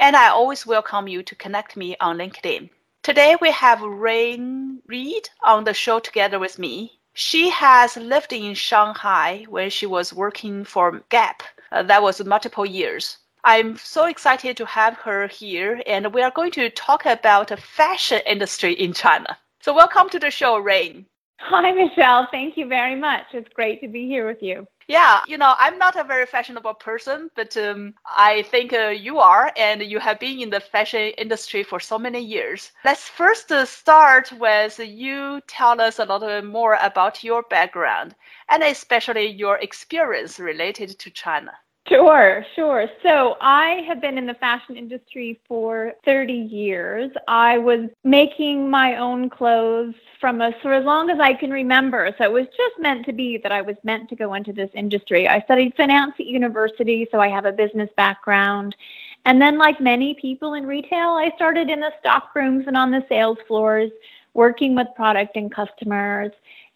and I always welcome you to connect me on LinkedIn. Today we have Rayne Reed on the show together with me. She has lived in Shanghai when she was working for Gap. Uh, that was multiple years. I'm so excited to have her here, and we are going to talk about the fashion industry in China. So, welcome to the show, Rayne. Hi, Michelle. Thank you very much. It's great to be here with you. Yeah, you know, I'm not a very fashionable person, but um, I think uh, you are, and you have been in the fashion industry for so many years. Let's first uh, start with you tell us a little bit more about your background and especially your experience related to China. Sure, sure. So I have been in the fashion industry for 30 years. I was making my own clothes from a, for as long as I can remember. So it was just meant to be that I was meant to go into this industry. I studied finance at university, so I have a business background. And then, like many people in retail, I started in the stock rooms and on the sales floors, working with product and customers.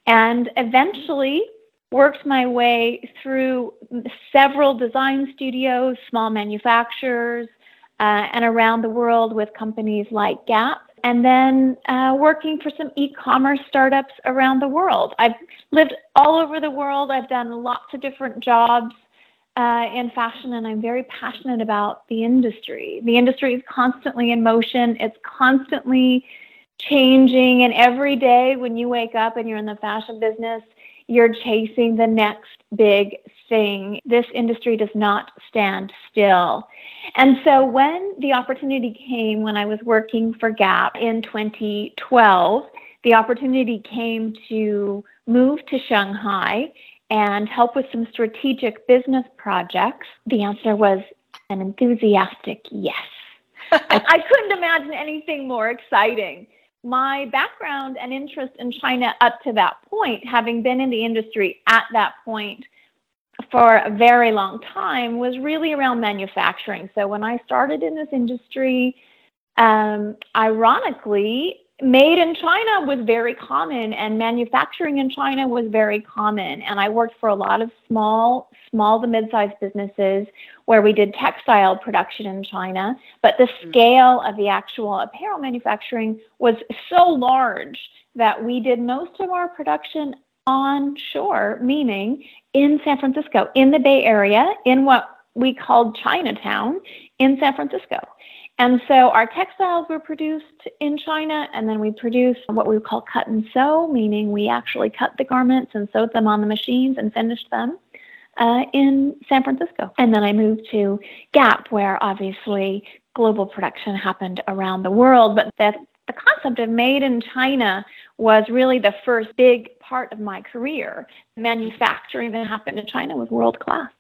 And eventually, worked my way through several design studios, small manufacturers, uh, and around the world with companies like Gap. And then uh, working for some e commerce startups around the world. I've lived all over the world. I've done lots of different jobs uh, in fashion, and I'm very passionate about the industry. The industry is constantly in motion, it's constantly changing. And every day when you wake up and you're in the fashion business, you're chasing the next big thing. This industry does not stand still. And so when the opportunity came when I was working for Gap in 2012, the opportunity came to move to Shanghai and help with some strategic business projects. The answer was an enthusiastic yes. I, I couldn't imagine anything more exciting my background and interest in China up to that point, having been in the industry at that point for a very long time, was really around manufacturing. So when I started in this industry, um, ironically, made in China was very common and manufacturing in China was very common. And I worked for a lot of small, small to mid-sized businesses where we did textile production in China. But the mm. scale of the actual apparel manufacturing was so large that we did most of our production onshore, meaning in San Francisco, in the Bay Area, in what we called Chinatown in San Francisco. And so our textiles were produced in China, and then we produced what we call cut and sew, meaning we actually cut the garments and sewed them on the machines and finished them uh, in San Francisco. And then I moved to Gap, where obviously global production happened around the world, but that the concept of made in China was really the first big part of my career. Manufacturing that happened in China was world class.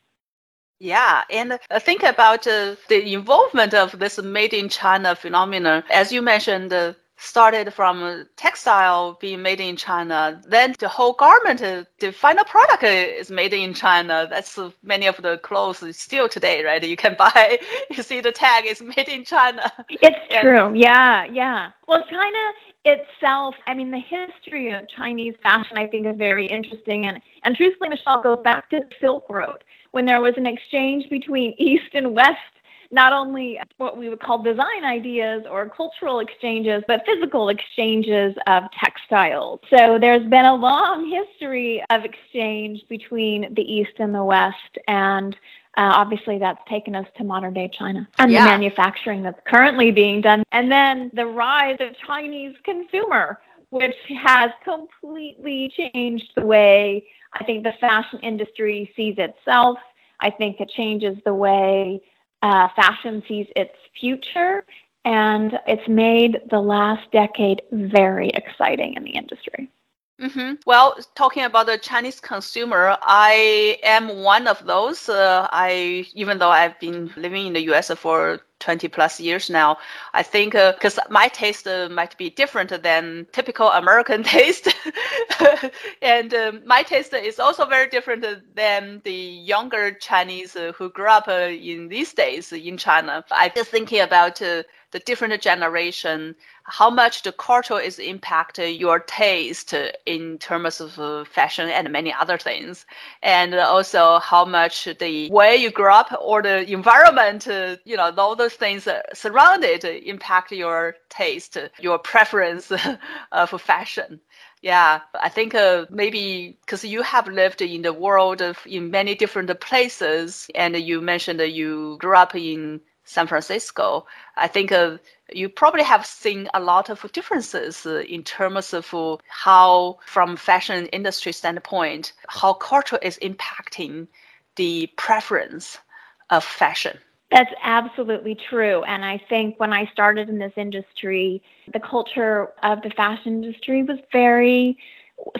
Yeah, and uh, think about uh, the involvement of this made in China phenomenon. As you mentioned, uh, started from textile being made in China, then the whole garment, uh, the final product is made in China. That's uh, many of the clothes still today, right? You can buy, you see the tag is made in China. It's and, true. Yeah, yeah. Well, China itself, I mean, the history of Chinese fashion, I think, is very interesting. And, and truthfully, Michelle, goes back to the Silk Road when there was an exchange between East and West, not only what we would call design ideas or cultural exchanges, but physical exchanges of textiles. So there's been a long history of exchange between the East and the West. And uh, obviously that's taken us to modern day China and Yeah. the manufacturing that's currently being done. And then the rise of Chinese consumer, which has completely changed the way I think the fashion industry sees itself. I think it changes the way uh, fashion sees its future. And it's made the last decade very exciting in the industry. Hmm Well, talking about the Chinese consumer, I am one of those. Uh, I even though I've been living in the U.S. for 20 plus years now, I think because my taste uh, might be different than typical American taste, and um, my taste is also very different than the younger Chinese uh, who grew up uh, in these days in China. I'm just thinking about uh, the different generation, how much the culture is impact your taste in terms of uh, fashion and many other things, and also how much the way you grew up or the environment, uh, you know, all those things surrounded impact your taste, your preference uh, for fashion. Yeah, I think uh, maybe because you have lived in the world of, in many different places, and you mentioned that you grew up in San Francisco. I think uh, you probably have seen a lot of differences uh, in terms of uh, how, from fashion industry standpoint, how culture is impacting the preference of fashion. That's absolutely true. And I think when I started in this industry, the culture of the fashion industry was very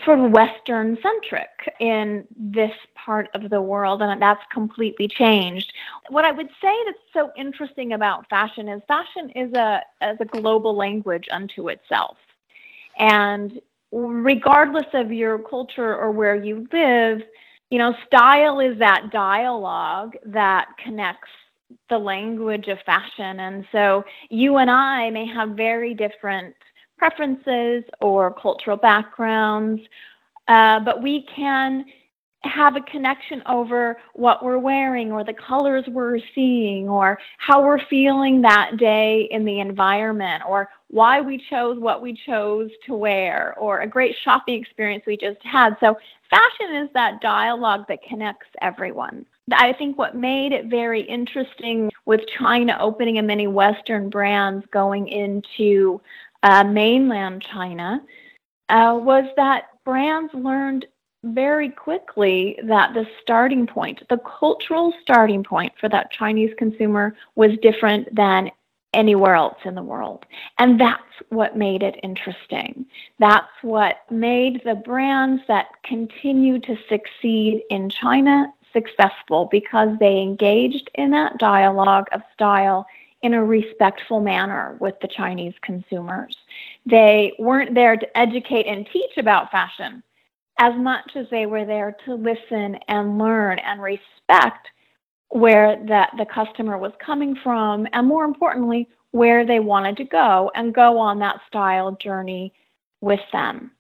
sort of Western centric in this part of the world, and that's completely changed. What I would say that's so interesting about fashion is fashion is a, is a global language unto itself. And regardless of your culture or where you live, you know, style is that dialogue that connects the language of fashion. And so you and I may have very different preferences or cultural backgrounds, uh, but we can have a connection over what we're wearing or the colors we're seeing or how we're feeling that day in the environment or why we chose what we chose to wear or a great shopping experience we just had. So fashion is that dialogue that connects everyone. I think what made it very interesting with China opening and many Western brands going into uh, mainland China uh, was that brands learned very quickly that the starting point, the cultural starting point for that Chinese consumer was different than anywhere else in the world. And that's what made it interesting. That's what made the brands that continue to succeed in China successful because they engaged in that dialogue of style in a respectful manner with the Chinese consumers. They weren't there to educate and teach about fashion as much as they were there to listen and learn and respect where the, the customer was coming from and more importantly where they wanted to go and go on that style journey with them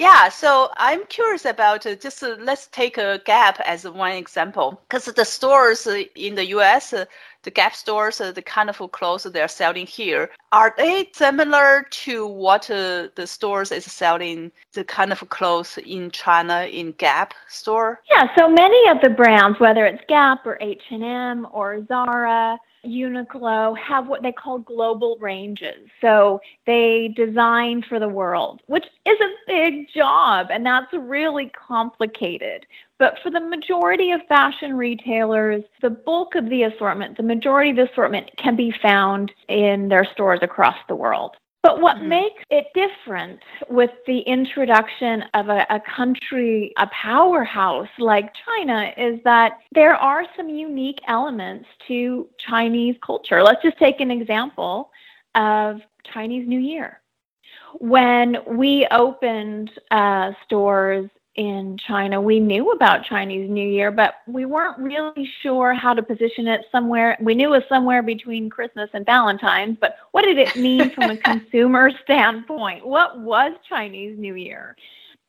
yeah, so I'm curious about uh, just uh, let's take a Gap as one example because the stores uh, in the US, uh, the Gap stores, uh, the kind of clothes they're selling here, are they similar to what uh, the stores is selling the kind of clothes in China in Gap store? Yeah, so many of the brands, whether it's Gap or H&M or Zara, Uniqlo have what they call global ranges. So they design for the world, which is a big job and that's really complicated. But for the majority of fashion retailers, the bulk of the assortment, the majority of the assortment can be found in their stores across the world. But what Mhm. makes it different with the introduction of a, a country, a powerhouse like China, is that there are some unique elements to Chinese culture. Let's just take an example of Chinese New Year. When we opened uh, stores in China, we knew about Chinese New Year, but we weren't really sure how to position it somewhere. We knew it was somewhere between Christmas and Valentine's, but what did it mean from a consumer standpoint? What was Chinese New Year?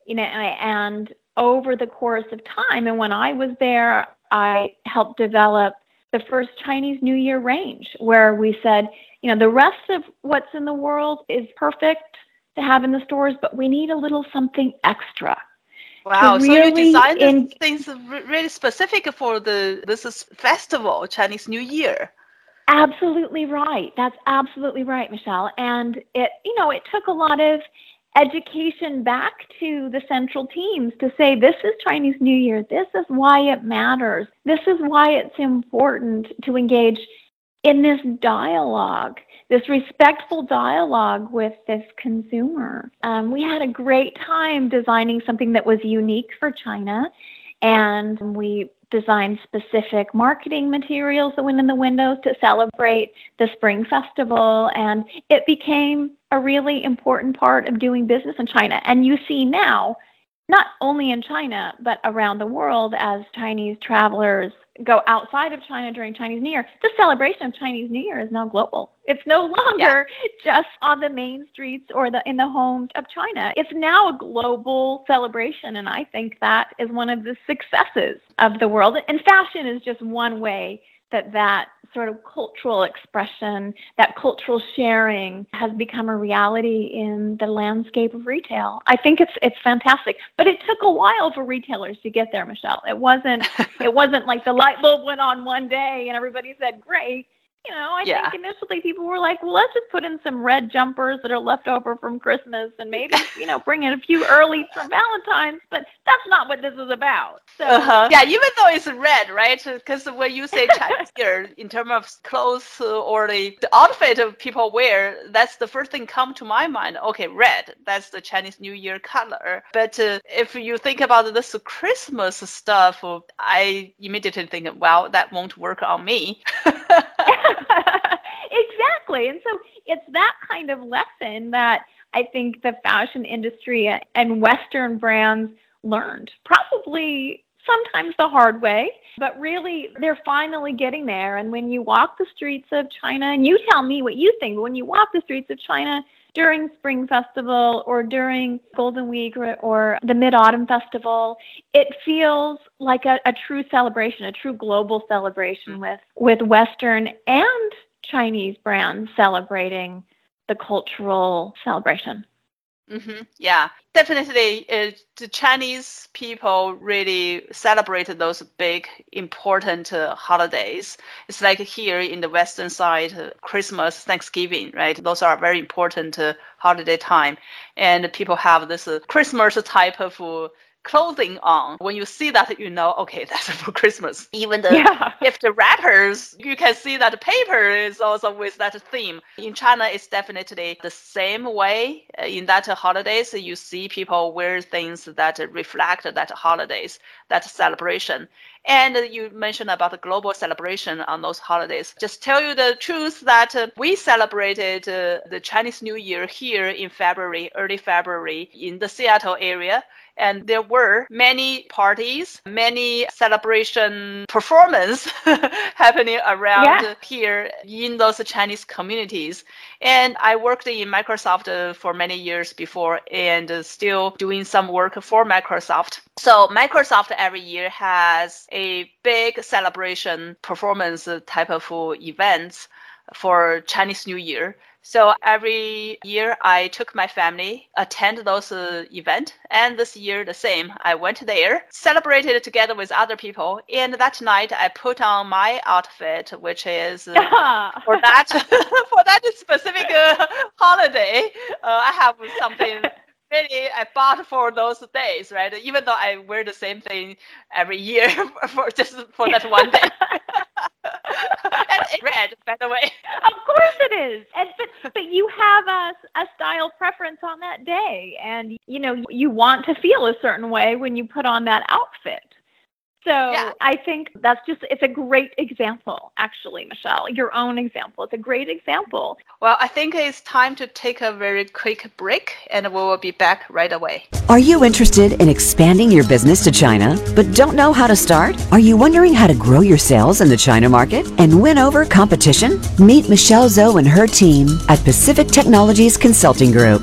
You know, and over the course of time, and when I was there, I helped develop the first Chinese New Year range where we said, you know, the rest of what's in the world is perfect to have in the stores, but we need a little something extra Wow, so you designed in- things really specific for the this is festival, Chinese New Year. Absolutely right. That's absolutely right, Michelle. And it, you know, it took a lot of education back to the central teams to say this is Chinese New Year. This is why it matters. This is why it's important to engage in this dialogue, this respectful dialogue with this consumer. Um, we had a great time designing something that was unique for China, and we designed specific marketing materials that went in the windows to celebrate the Spring Festival, and it became a really important part of doing business in China. And you see now, not only in China, but around the world as Chinese travelers go outside of China during Chinese New Year, the celebration of Chinese New Year is now global. It's no longer just on the main streets or the in the homes of China. It's now a global celebration, and I think that is one of the successes of the world. And fashion is just one way that that sort of cultural expression, that cultural sharing has become a reality in the landscape of retail. I think it's it's fantastic. But it took a while for retailers to get there, Michelle. It wasn't it wasn't like the light bulb went on one day and everybody said, Great you know, I yeah. think initially people were like, well, let's just put in some red jumpers that are left over from Christmas and maybe, you know, bring in a few early from Valentine's, but that's not what this is about. So, uh-huh. yeah, even though it's red, right? Because when you say Chinese here, in terms of clothes or the, the outfit of people wear, that's the first thing come to my mind. Okay, red, that's the Chinese New Year color. But uh, if you think about this Christmas stuff, I immediately think, well, that won't work on me. exactly. And so it's that kind of lesson that I think the fashion industry and Western brands learned, probably sometimes the hard way, but really they're finally getting there. And when you walk the streets of China, and you tell me what you think, when you walk the streets of China during Spring Festival or during Golden Week or, or the Mid Autumn Festival, it feels like a, a true celebration, a true global celebration mm. with, with Western and Chinese brands celebrating the cultural celebration. Mm-hmm. Yeah, definitely. Uh, the Chinese people really celebrate those big, important uh, holidays. It's like here in the Western side, uh, Christmas, Thanksgiving, right? Those are very important uh, holiday time, and people have this uh, Christmas type of uh, clothing on. When you see that, you know, okay, that's for Christmas. Even the yeah. gift wrappers, you can see that paper is also with that theme. In China, it's definitely the same way. Uh, in that holidays, you see people wear things that reflect that holidays, that celebration. And you mentioned about the global celebration on those holidays. Just tell you the truth that uh, we celebrated uh, the Chinese New Year here in February, early February, in the Seattle area and there were many parties, many celebration performance happening around yeah. here in those Chinese communities. And I worked in Microsoft uh, for many years before and uh, still doing some work for Microsoft. So Microsoft every year has a big celebration performance type of events for Chinese New Year. So every year I took my family, attend those uh, events, and this year the same. I went there, celebrated together with other people, and that night I put on my outfit, which is uh, for that for that specific uh, holiday. Uh, I have something really I bought for those days, right? Even though I wear the same thing every year for just for that one day. It's red, by the way. Of course it is. And but but you have a a style preference on that day, and you know you want to feel a certain way when you put on that outfit. So Yeah. I think that's just it's a great example, actually, Michelle. Your own example. It's a great example. Well, I think it's time to take a very quick break, and we will be back right away. Are you interested in expanding your business to China but don't know how to start? Are you wondering how to grow your sales in the China market and win over competition? Meet Michelle Zhou and her team at Pacific Technologies Consulting Group.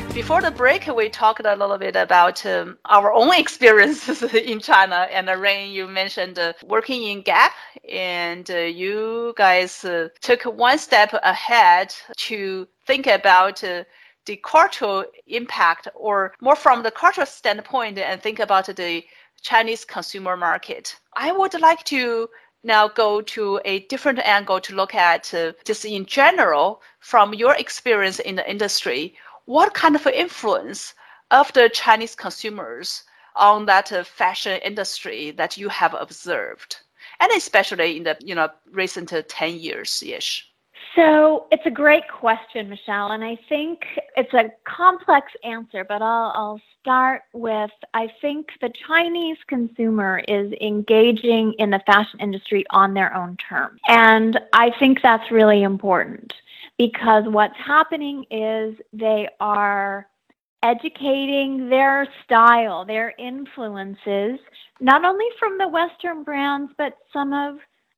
Before the break, we talked a little bit about um, our own experiences in China. And uh, Rayne, you mentioned uh, working in Gap, and uh, you guys uh, took one step ahead to think about uh, the cultural impact, or more from the cultural standpoint, and think about the Chinese consumer market. I would like to now go to a different angle to look at uh, just in general from your experience in the industry what kind of influence of the Chinese consumers on that uh, fashion industry that you have observed, and especially in the you know recent uh, ten years ish? So it's a great question, Michelle, and I think it's a complex answer, but I'll, I'll start with I think the Chinese consumer is engaging in the fashion industry on their own terms. And I think that's really important because what's happening is they are educating their style, their influences, not only from the Western brands, but some of,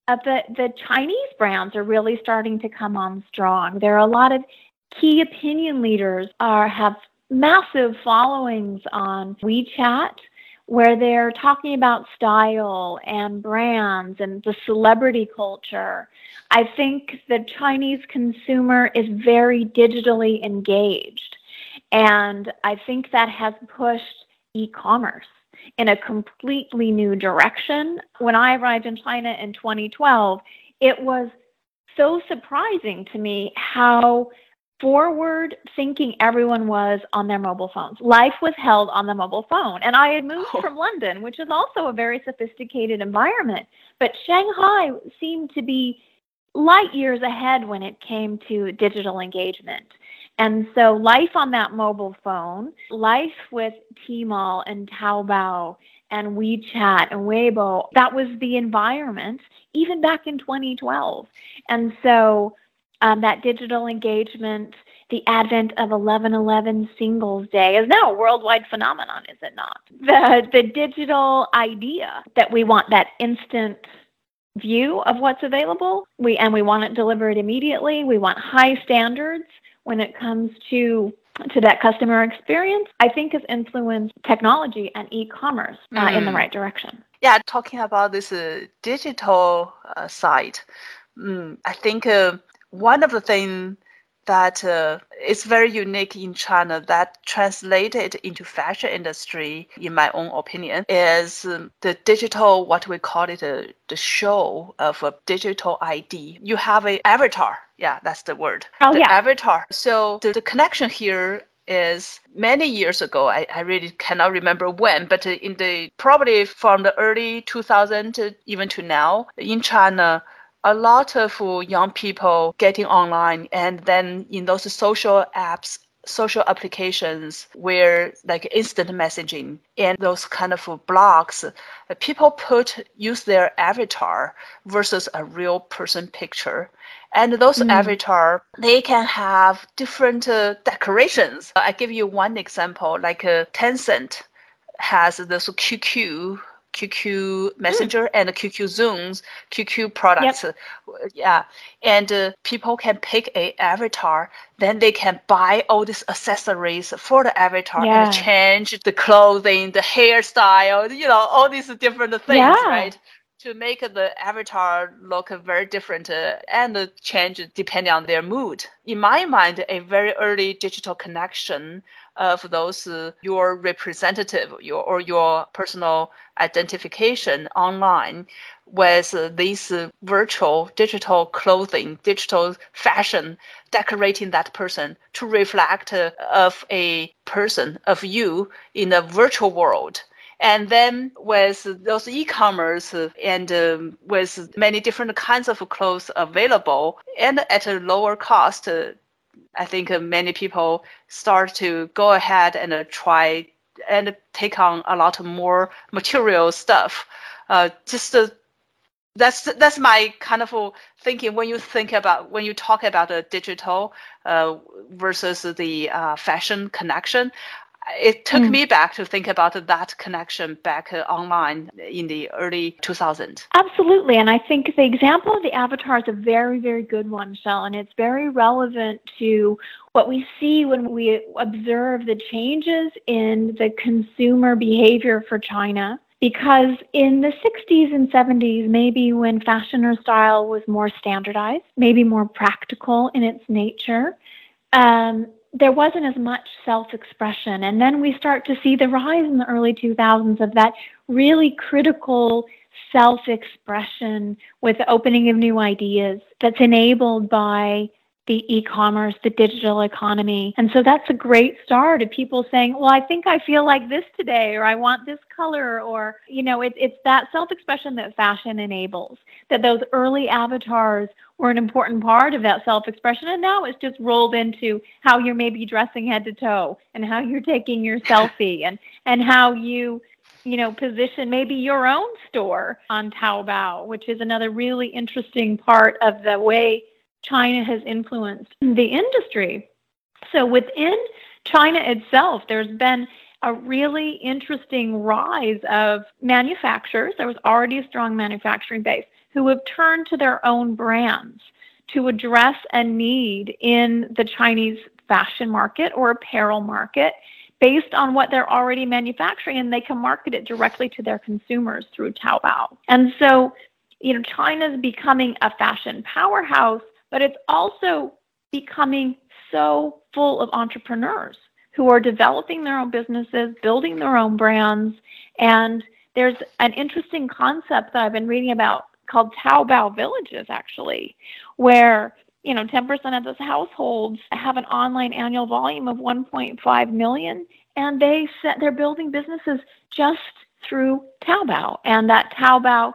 of the, the Chinese brands are really starting to come on strong. There are a lot of key opinion leaders are have massive followings on WeChat where they're talking about style and brands and the celebrity culture. I think the Chinese consumer is very digitally engaged. And I think that has pushed e commerce in a completely new direction. When I arrived in China in 2012, it was so surprising to me how forward thinking everyone was on their mobile phones. Life was held on the mobile phone. And I had moved oh. from London, which is also a very sophisticated environment. But Shanghai seemed to be light years ahead when it came to digital engagement. And so life on that mobile phone, life with Tmall and Taobao and WeChat and Weibo, that was the environment even back in 2012. And so um, that digital engagement, the advent of 1111 Singles Day is now a worldwide phenomenon, is it not? The, the digital idea that we want that instant view of what's available, we, and we want it delivered immediately. We want high standards when it comes to to that customer experience, I think has influenced technology and e-commerce uh, mm. in the mm. right direction. Yeah, talking about this uh, digital uh, side, mm, I think uh, one of the things that uh, is very unique in China that translated into fashion industry, in my own opinion, is um, the digital, what we call it, uh, the show of a digital ID. You have an avatar. Yeah, that's the word. Oh, the yeah. avatar. So the, the connection here is many years ago. I, I really cannot remember when, but in the probably from the early 2000 to even to now in China, a lot of young people getting online and then in those social apps social applications where like instant messaging and those kind of blogs people put use their avatar versus a real person picture and those mm. avatar they can have different uh, decorations i give you one example like uh, tencent has this qq QQ Messenger mm. and QQ Zooms, QQ products. Yep. Yeah, and uh, people can pick a avatar. Then they can buy all these accessories for the avatar yeah. and change the clothing, the hairstyle, you know, all these different things, yeah. right? To make the avatar look very different uh, and change depending on their mood. In my mind, a very early digital connection of those uh, your representative your or your personal identification online with uh, this uh, virtual digital clothing digital fashion decorating that person to reflect uh, of a person of you in a virtual world. And then with those e-commerce and um, with many different kinds of clothes available and at a lower cost, uh, I think many people start to go ahead and uh, try and take on a lot more material stuff. Uh, just uh, that's that's my kind of thinking when you think about when you talk about the digital uh, versus the uh, fashion connection it took mm. me back to think about that connection back uh, online in the early 2000s. Absolutely. And I think the example of the avatar is a very, very good one, Michelle. And it's very relevant to what we see when we observe the changes in the consumer behavior for China. Because in the 60s and 70s, maybe when fashion or style was more standardized, maybe more practical in its nature, um, there wasn't as much self expression. And then we start to see the rise in the early 2000s of that really critical self expression with the opening of new ideas that's enabled by the e-commerce, the digital economy. And so that's a great start of people saying, well, I think I feel like this today, or I want this color, or, you know, it, it's that self-expression that fashion enables, that those early avatars were an important part of that self-expression. And now it's just rolled into how you're maybe dressing head to toe and how you're taking your selfie and, and how you you know, position maybe your own store on Taobao, which is another really interesting part of the way China has influenced the industry. So within China itself, there's been a really interesting rise of manufacturers. There was already a strong manufacturing base who have turned to their own brands to address a need in the Chinese fashion market or apparel market based on what they're already manufacturing and they can market it directly to their consumers through Taobao. And so, you know, China's becoming a fashion powerhouse but it's also becoming so full of entrepreneurs who are developing their own businesses, building their own brands. And there's an interesting concept that I've been reading about called Taobao villages, actually, where you know 10% of those households have an online annual volume of 1.5 million, and they set, they're building businesses just through Taobao, and that Taobao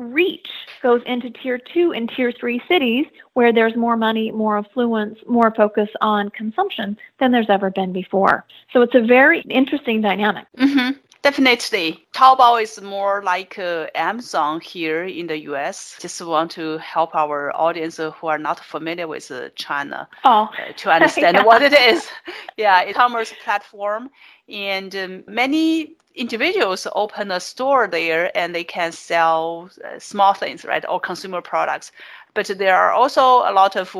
reach goes into tier two and tier three cities where there's more money, more affluence, more focus on consumption than there's ever been before. So it's a very interesting dynamic. Mm-hmm. Definitely. Taobao is more like uh, Amazon here in the US. Just want to help our audience who are not familiar with uh, China oh. uh, to understand yeah. what it is. yeah, e-commerce platform. And um, many individuals open a store there and they can sell uh, small things, right, or consumer products. But there are also a lot of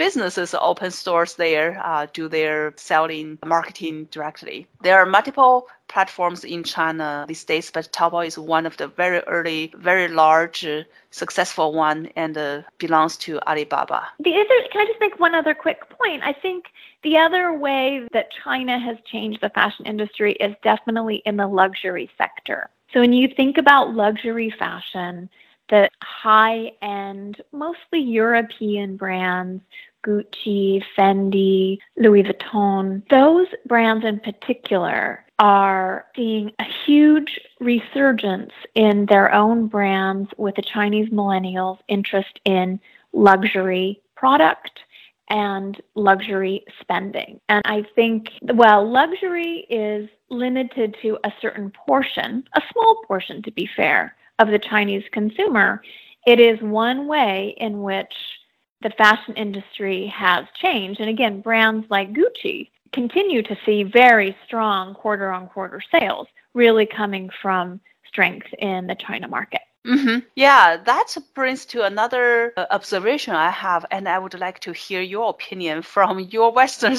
businesses open stores there, uh, do their selling, marketing directly. There are multiple platforms in China these days, but Taobao is one of the very early, very large, successful one and uh, belongs to Alibaba. The other, can I just make one other quick point? I think the other way that China has changed the fashion industry is definitely in the luxury sector. So when you think about luxury fashion, the high end, mostly European brands Gucci, Fendi, Louis Vuitton, those brands in particular are seeing a huge resurgence in their own brands with the Chinese millennials' interest in luxury product and luxury spending. And I think, well, luxury is limited to a certain portion, a small portion to be fair, of the Chinese consumer. It is one way in which the fashion industry has changed. And again, brands like Gucci continue to see very strong quarter on quarter sales, really coming from strength in the China market. Mm-hmm. Yeah, that brings to another uh, observation I have, and I would like to hear your opinion from your Western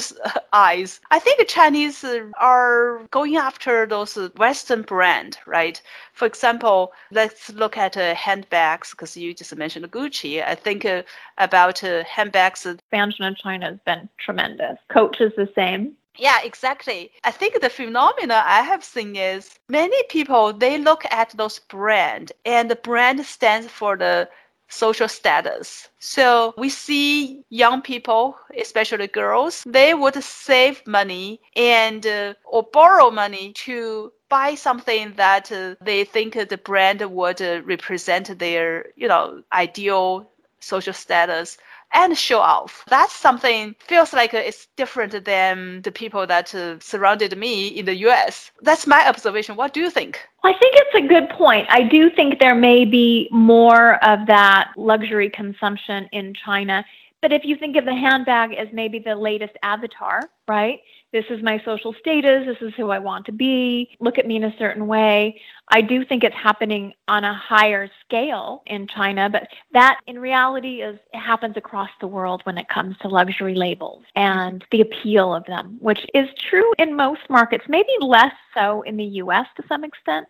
eyes. I think Chinese are going after those Western brand, right? For example, let's look at uh, handbags because you just mentioned Gucci. I think uh, about uh, handbags. Expansion in China has been tremendous. Coach is the same. Yeah, exactly. I think the phenomena I have seen is many people they look at those brand and the brand stands for the social status. So we see young people, especially girls, they would save money and uh, or borrow money to buy something that uh, they think the brand would uh, represent their, you know, ideal social status and show off. That's something feels like it's different than the people that uh, surrounded me in the US. That's my observation. What do you think? I think it's a good point. I do think there may be more of that luxury consumption in China. But if you think of the handbag as maybe the latest avatar, right? This is my social status. This is who I want to be. Look at me in a certain way. I do think it's happening on a higher scale in China, but that in reality is happens across the world when it comes to luxury labels and the appeal of them, which is true in most markets, maybe less so in the US to some extent.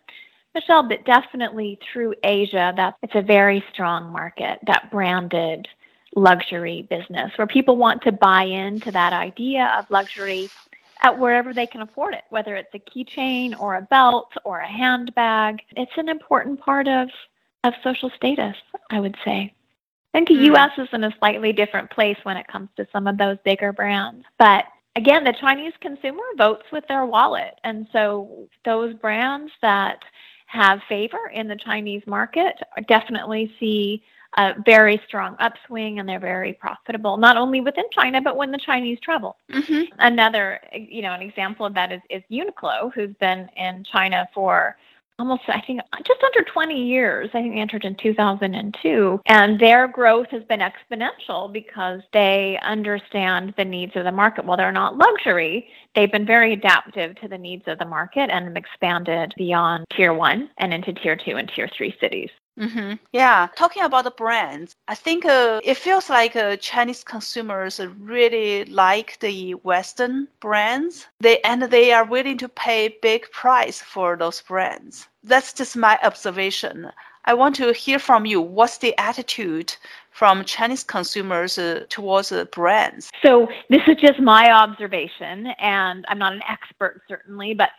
Michelle, but definitely through Asia, that it's a very strong market, that branded luxury business where people want to buy into that idea of luxury at wherever they can afford it, whether it's a keychain or a belt or a handbag. It's an important part of, of social status, I would say. I think the mm. US is in a slightly different place when it comes to some of those bigger brands. But again, the Chinese consumer votes with their wallet. And so those brands that have favor in the Chinese market definitely see a very strong upswing and they're very profitable, not only within China, but when the Chinese travel. Mm-hmm. Another, you know, an example of that is, is Uniqlo, who's been in China for almost, I think, just under 20 years. I think they entered in 2002. And their growth has been exponential because they understand the needs of the market. While they're not luxury, they've been very adaptive to the needs of the market and have expanded beyond tier one and into tier two and tier three cities. Mm-hmm. Yeah, talking about the brands, I think uh, it feels like uh, Chinese consumers really like the Western brands. They and they are willing to pay big price for those brands. That's just my observation. I want to hear from you. What's the attitude from Chinese consumers uh, towards uh, brands? So this is just my observation, and I'm not an expert certainly, but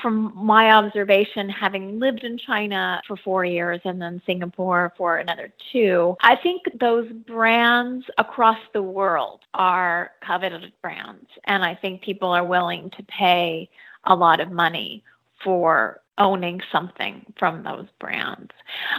from my observation, having lived in China for four years and then Singapore for another two, I think those brands across the world are coveted brands, and I think people are willing to pay a lot of money for owning something from those brands.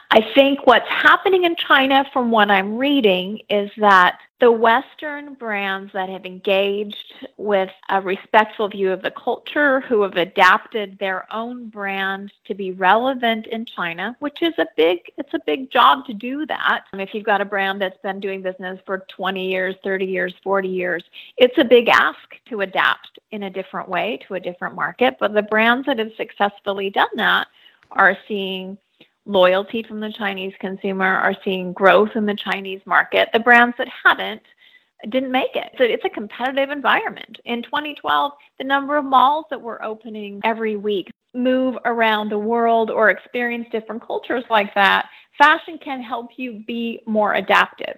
I think what's happening in China, from what I'm reading, is that the Western brands that have engaged with a respectful view of the culture, who have adapted their own brand to be relevant in China, which is a big, it's a big job to do that. Um, if you've got a brand that's been doing business for 20 years, 30 years, 40 years, it's a big ask to adapt in a different way to a different market. But the brands that have successfully done that are seeing loyalty from the Chinese consumer, are seeing growth in the Chinese market. The brands that haven't didn't make it. So it's a competitive environment. In 2012, the number of malls that were opening every week move around the world or experience different cultures like that. Fashion can help you be more adaptive.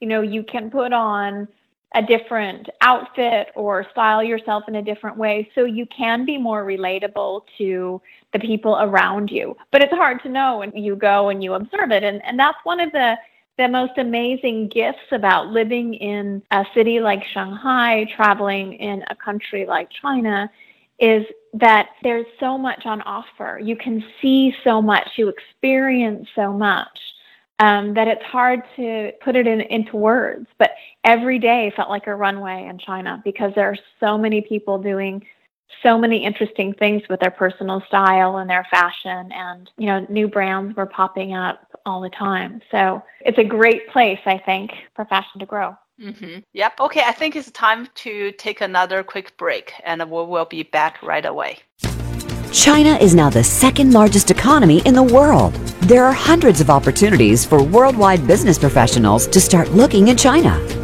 You know, you can put on a different outfit or style yourself in a different way so you can be more relatable to the people around you. But it's hard to know when you go and you observe it. And, and that's one of the, the most amazing gifts about living in a city like Shanghai, traveling in a country like China, is that there's so much on offer. You can see so much, you experience so much um, that it's hard to put it in, into words. But every day felt like a runway in China because there are so many people doing so many interesting things with their personal style and their fashion and you know new brands were popping up all the time so it's a great place i think for fashion to grow mm-hmm. yep okay i think it's time to take another quick break and we will be back right away China is now the second largest economy in the world. There are hundreds of opportunities for worldwide business professionals to start looking in China.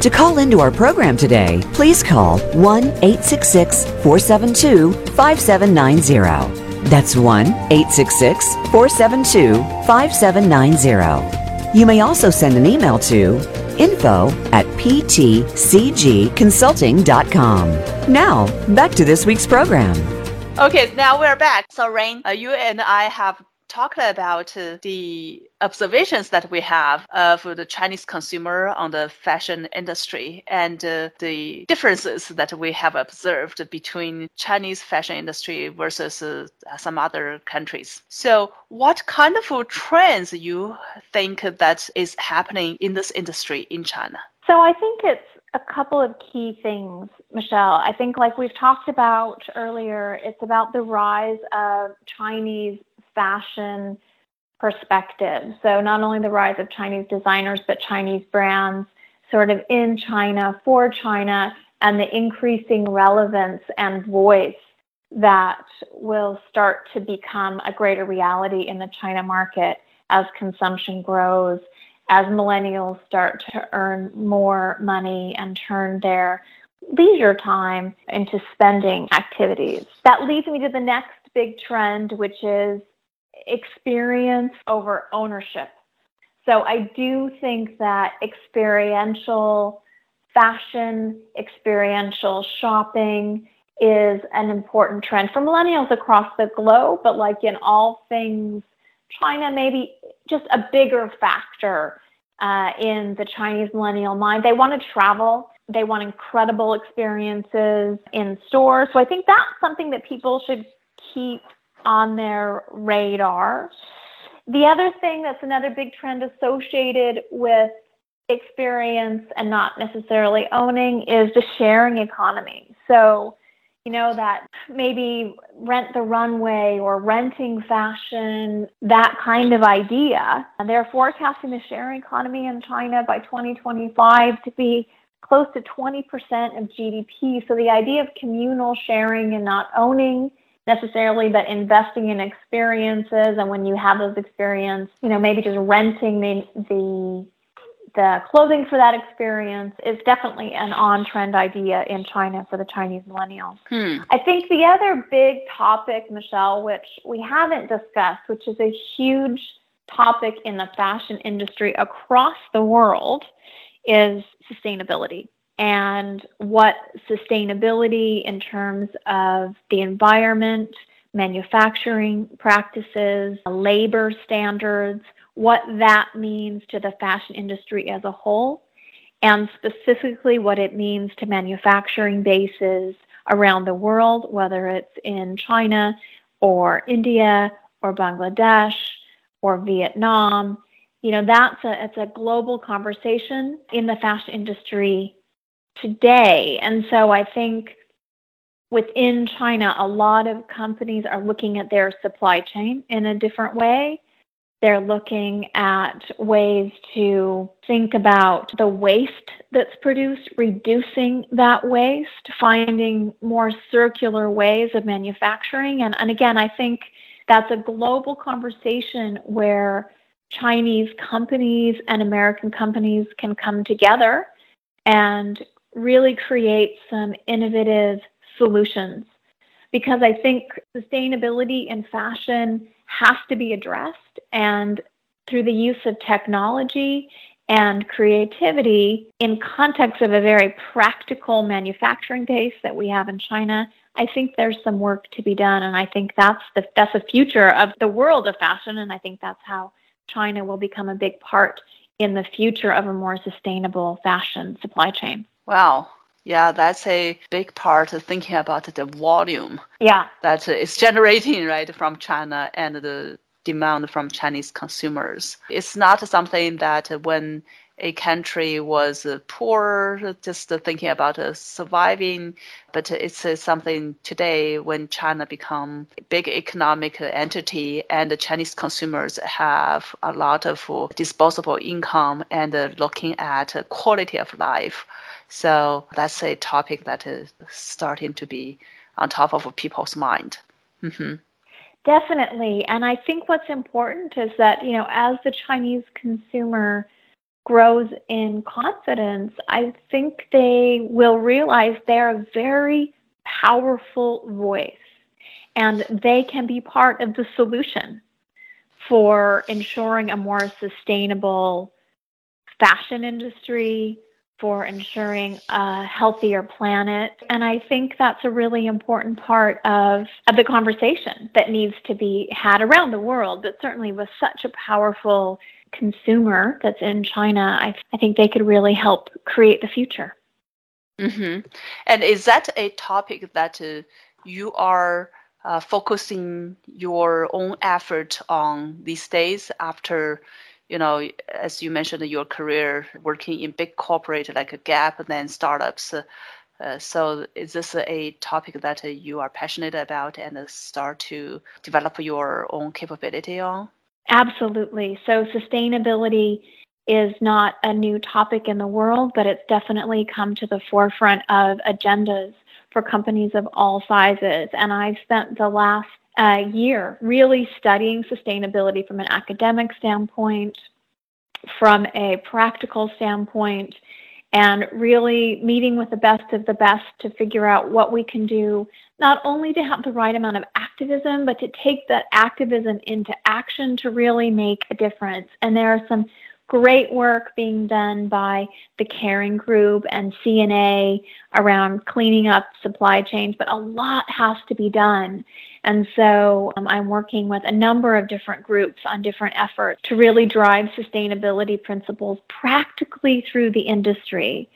To call into our program today, please call 1 866 472 5790. That's 1 866 472 5790. You may also send an email to info at ptcgconsulting.com. Now, back to this week's program. Okay, now we're back. So, Rayne, uh, you and I have talk about the observations that we have of the Chinese consumer on the fashion industry and uh, the differences that we have observed between Chinese fashion industry versus uh, some other countries. So, what kind of trends you think that is happening in this industry in China? So, I think it's a couple of key things, Michelle. I think, like we've talked about earlier, it's about the rise of Chinese fashion perspective. So, not only the rise of Chinese designers, but Chinese brands sort of in China, for China, and the increasing relevance and voice that will start to become a greater reality in the China market as consumption grows, as millennials start to earn more money and turn their leisure time into spending activities. That leads me to the next big trend, which is experience over ownership. So I do think that experiential fashion, experiential shopping is an important trend for millennials across the globe, but like in all things China, maybe just a bigger factor uh, in the Chinese millennial mind. They want to travel. They want incredible experiences in stores. So I think that's something that people should keep on their radar. The other thing that's another big trend associated with experience and not necessarily owning is the sharing economy. So, you know, that maybe rent the runway or renting fashion, that kind of idea. And they're forecasting the sharing economy in China by 2025 to be close to 20% of GDP. So the idea of communal sharing and not owning necessarily, but investing in experiences. And when you have those experiences, you know, maybe just renting the, the the clothing for that experience is definitely an on trend idea in China for the Chinese millennials. Hmm. I think the other big topic, Michelle, which we haven't discussed, which is a huge topic in the fashion industry across the world, is sustainability and what sustainability in terms of the environment, manufacturing practices, labor standards, what that means to the fashion industry as a whole, and specifically what it means to manufacturing bases around the world, whether it's in China or India or Bangladesh or Vietnam. You know, that's a it's a global conversation in the fashion industry today. And so I think within China, a lot of companies are looking at their supply chain in a different way. They're looking at ways to think about the waste that's produced, reducing that waste, finding more circular ways of manufacturing. And, and again, I think that's a global conversation where Chinese companies and American companies can come together and really create some innovative solutions because I think sustainability in fashion has to be addressed. And through the use of technology and creativity in context of a very practical manufacturing base that we have in China, I think there's some work to be done. And I think that's the, that's the future of the world of fashion. And I think that's how China will become a big part in the future of a more sustainable fashion supply chain. Wow. Yeah, that's a big part of thinking about the volume. Yeah. That is generating, right, from China and the demand from Chinese consumers. It's not something that when a country was poor, just thinking about surviving, but it's something today when China become a big economic entity and the Chinese consumers have a lot of disposable income and looking at quality of life so that's a topic that is starting to be on top of people's mind. Mm-hmm. Definitely. And I think what's important is that, you know, as the Chinese consumer grows in confidence, I think they will realize they're a very powerful voice and they can be part of the solution for ensuring a more sustainable fashion industry, for ensuring a healthier planet. And I think that's a really important part of, of the conversation that needs to be had around the world. But certainly with such a powerful consumer that's in China, I, I think they could really help create the future. Mm-hmm. And is that a topic that uh, you are uh, focusing your own effort on these days after you know, as you mentioned, your career working in big corporate like a Gap and then startups. Uh, so is this a topic that uh, you are passionate about and start to develop your own capability on? Absolutely. So sustainability is not a new topic in the world, but it's definitely come to the forefront of agendas for companies of all sizes. And I've spent the last uh, year really studying sustainability from an academic standpoint, from a practical standpoint, and really meeting with the best of the best to figure out what we can do, not only to have the right amount of activism, but to take that activism into action to really make a difference. And there are some great work being done by the Kering Group and C&A around cleaning up supply chains, but a lot has to be done. And so um, I'm working with a number of different groups on different efforts to really drive sustainability principles practically through the industry.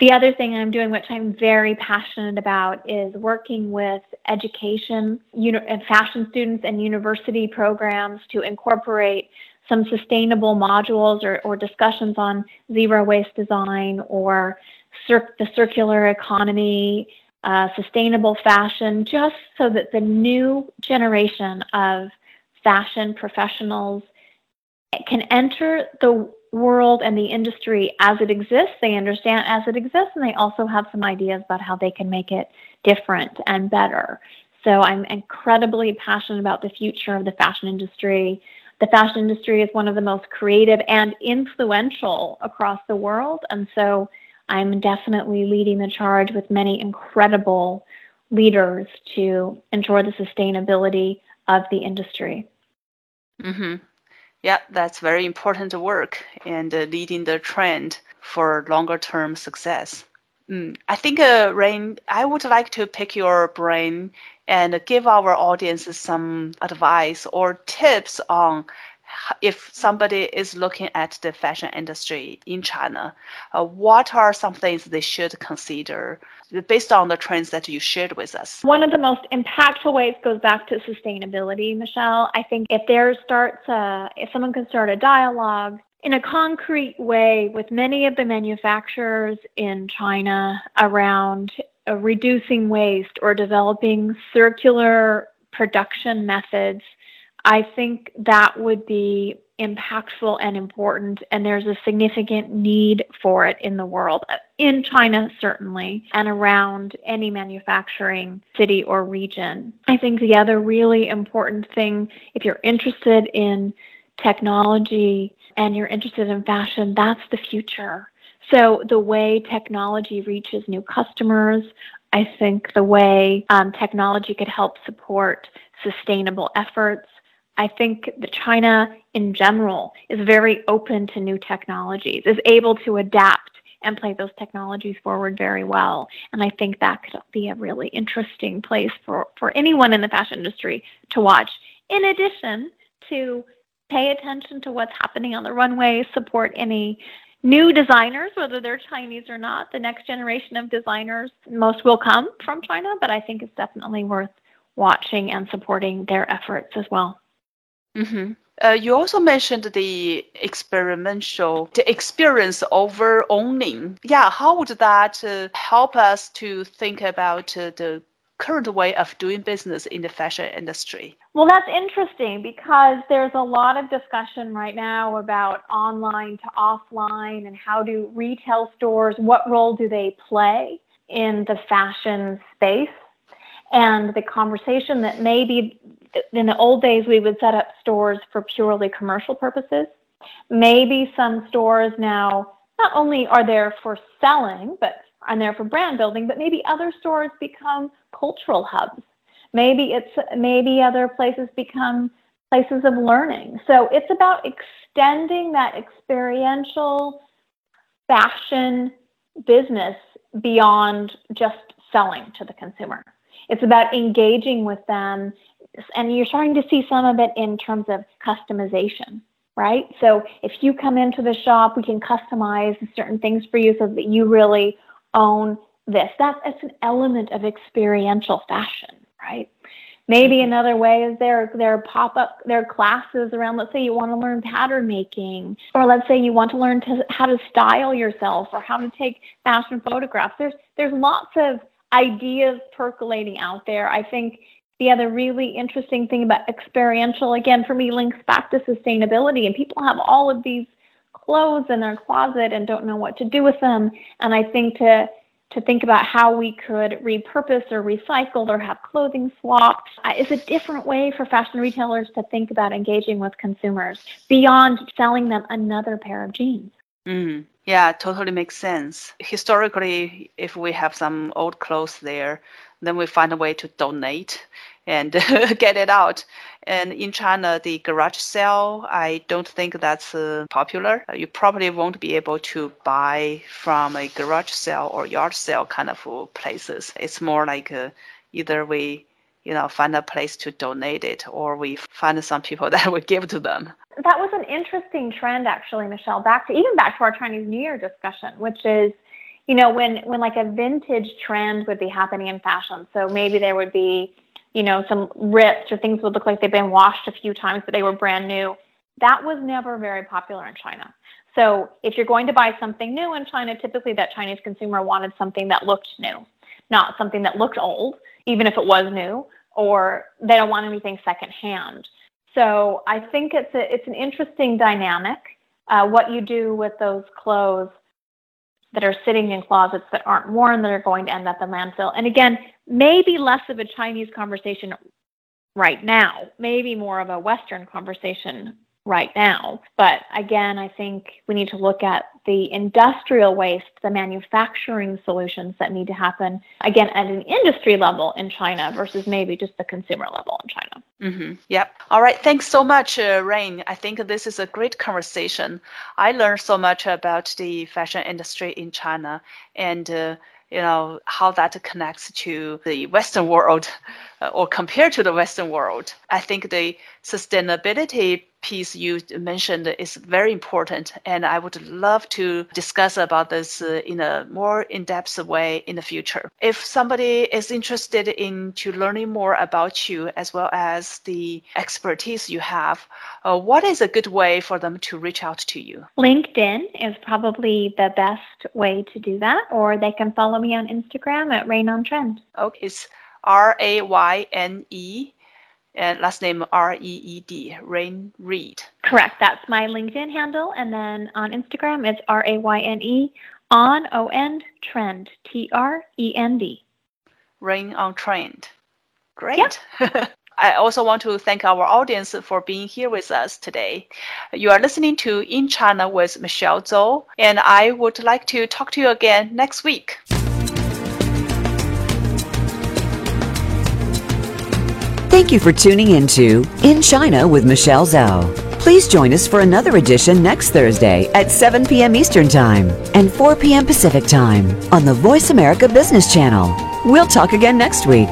The other thing I'm doing, which I'm very passionate about, is working with education, uni- fashion students, and university programs to incorporate some sustainable modules or, or discussions on zero waste design or cir- the circular economy, uh, sustainable fashion, just so that the new generation of fashion professionals can enter the world and the industry as it exists. They understand as it exists, and they also have some ideas about how they can make it different and better. So I'm incredibly passionate about the future of the fashion industry the fashion industry is one of the most creative and influential across the world. And so I'm definitely leading the charge with many incredible leaders to ensure the sustainability of the industry. Mm-hmm. Yeah, that's very important work and uh, leading the trend for longer term success. Mm. I think, uh, Rayne, I would like to pick your brain and give our audience some advice or tips on if somebody is looking at the fashion industry in China, uh, what are some things they should consider based on the trends that you shared with us? One of the most impactful ways goes back to sustainability, Michelle. I think if there starts, a, if someone can start a dialogue in a concrete way with many of the manufacturers in China around reducing waste or developing circular production methods, I think that would be impactful and important, and there's a significant need for it in the world, in China certainly, and around any manufacturing city or region. I think the other really important thing, if you're interested in technology and you're interested in fashion, that's the future. So the way technology reaches new customers, I think the way um, technology could help support sustainable efforts. I think that China in general is very open to new technologies, is able to adapt and play those technologies forward very well. And I think that could be a really interesting place for, for anyone in the fashion industry to watch. In addition to pay attention to what's happening on the runway, support any new designers, whether they're Chinese or not. The next generation of designers, most will come from China, but I think it's definitely worth watching and supporting their efforts as well. Mm-hmm. Uh, you also mentioned the experimental, the experience over owning. Yeah, how would that uh, help us to think about uh, the current way of doing business in the fashion industry? Well, that's interesting because there's a lot of discussion right now about online to offline and how do retail stores, what role do they play in the fashion space? and the conversation that maybe in the old days we would set up stores for purely commercial purposes. Maybe some stores now not only are there for selling, but are there for brand building, but maybe other stores become cultural hubs. Maybe it's maybe other places become places of learning. So it's about extending that experiential fashion business beyond just selling to the consumer. It's about engaging with them. And you're starting to see some of it in terms of customization, right? So if you come into the shop, we can customize certain things for you so that you really own this. That's, that's an element of experiential fashion, right? Maybe mm-hmm. another way is there there pop up there classes around. Let's say you want to learn pattern making, or let's say you want to learn to, how to style yourself, or how to take fashion photographs. There's there's lots of ideas percolating out there. I think the other really interesting thing about experiential, again, for me, links back to sustainability. And people have all of these clothes in their closet and don't know what to do with them. And I think to to think about how we could repurpose or recycle or have clothing swaps uh, is a different way for fashion retailers to think about engaging with consumers beyond selling them another pair of jeans. Mm. Yeah, totally makes sense. Historically, if we have some old clothes there, then we find a way to donate and get it out. And in China, the garage sale, I don't think that's uh, popular. You probably won't be able to buy from a garage sale or yard sale kind of places. It's more like uh, either we you know, find a place to donate it, or we find some people that would give to them. That was an interesting trend, actually, Michelle. Back to even back to our Chinese New Year discussion, which is, you know, when when like a vintage trend would be happening in fashion. So maybe there would be, you know, some rips or things would look like they've been washed a few times, but they were brand new. That was never very popular in China. So if you're going to buy something new in China, typically that Chinese consumer wanted something that looked new, not something that looked old, even if it was new or they don't want anything secondhand. So I think it's a, it's an interesting dynamic. Uh, what you do with those clothes that are sitting in closets that aren't worn that are going to end up in landfill. And again, maybe less of a Chinese conversation right now, maybe more of a Western conversation right now. But again, I think we need to look at the industrial waste, the manufacturing solutions that need to happen, again, at an industry level in China versus maybe just the consumer level in China. Mm-hmm. Yep. All right. Thanks so much, uh, Rayne. I think this is a great conversation. I learned so much about the fashion industry in China and uh, you know how that connects to the western world or compared to the western world i think the sustainability piece you mentioned is very important and i would love to discuss about this uh, in a more in-depth way in the future. If somebody is interested in to learning more about you as well as the expertise you have uh, what is a good way for them to reach out to you? Linkedin is probably the best way to do that or they can follow me on instagram at rayne on trend okay it's r-a-y-n-e and last name R E E D, Rayne Reed. Correct. That's my LinkedIn handle. And then on Instagram, it's R A Y N E on O N Trend, T R E N D. Rayne on Trend. Great. Yep. I also want to thank our audience for being here with us today. You are listening to In China with Michelle Zhou, and I would like to talk to you again next week. Thank you for tuning in to In China with Michelle Zhou. Please join us for another edition next Thursday at 7 p.m. Eastern Time and 4 p.m. Pacific Time on the Voice America Business Channel. We'll talk again next week.